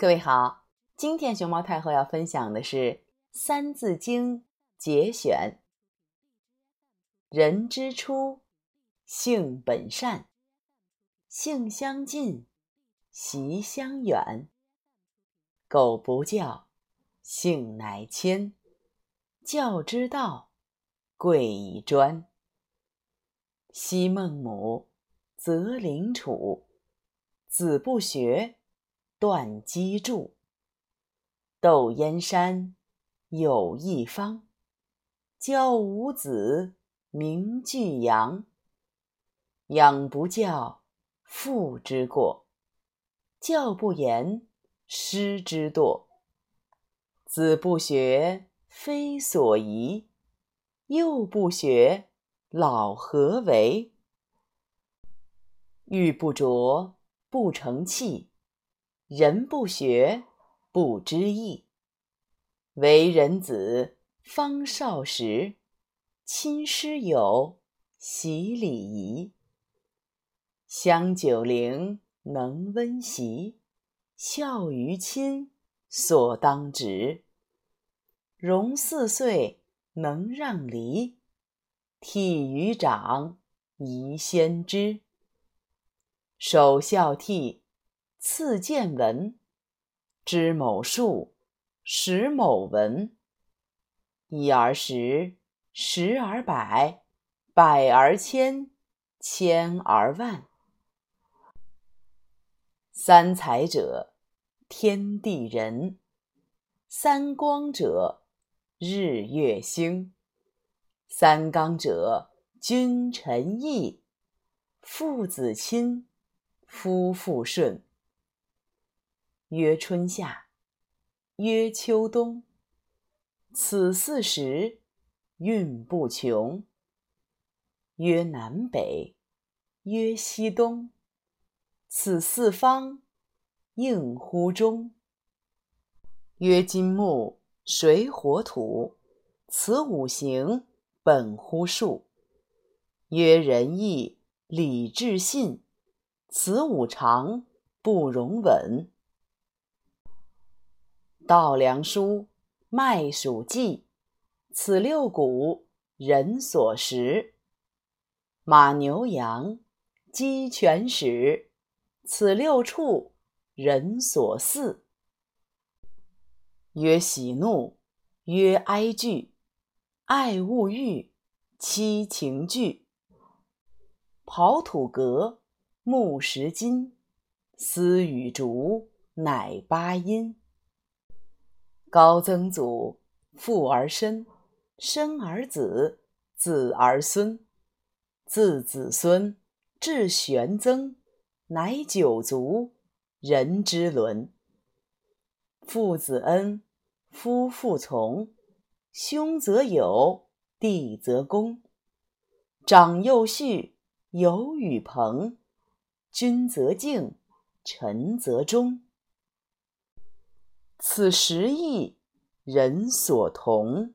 各位好，今天熊猫太后要分享的是《三字经》节选：“人之初，性本善，性相近，习相远。苟不教，性乃迁。教之道，贵以专。昔孟母，择邻处，子不学。”断机杼，窦燕山有一方，教五子名俱扬。养不教，父之过；教不严，师之惰。子不学，非所宜；幼不学，老何为？玉不琢，不成器。人不学，不知义。为人子，方少时，亲师友，习礼仪。香九龄，能温席；孝于亲，所当执。融四岁，能让梨；悌于长，宜先知。首孝悌。次见闻，知某数，识某文。一而十，十而百，百而千，千而万。三才者，天地人；三光者，日月星；三纲者，君臣义；父子亲，夫妇顺。曰春夏，曰秋冬，此四时运不穷。曰南北，曰西东，此四方应乎中。曰金木水火土，此五行本乎数。曰仁义礼智信，此五常不容紊。稻粱菽麦黍稷，此六谷人所食；马牛羊鸡犬豕，此六畜人所饲。曰喜怒，曰哀惧，爱恶欲，七情具。刨土革，木石金，丝与竹，乃八音。高曾祖，父而身，身而子，子而孙，自子孙至玄曾，乃九族，人之伦。父子恩，夫妇从，兄则友，弟则恭，长幼序，友与朋，君则敬，臣则忠。此十义，人所同。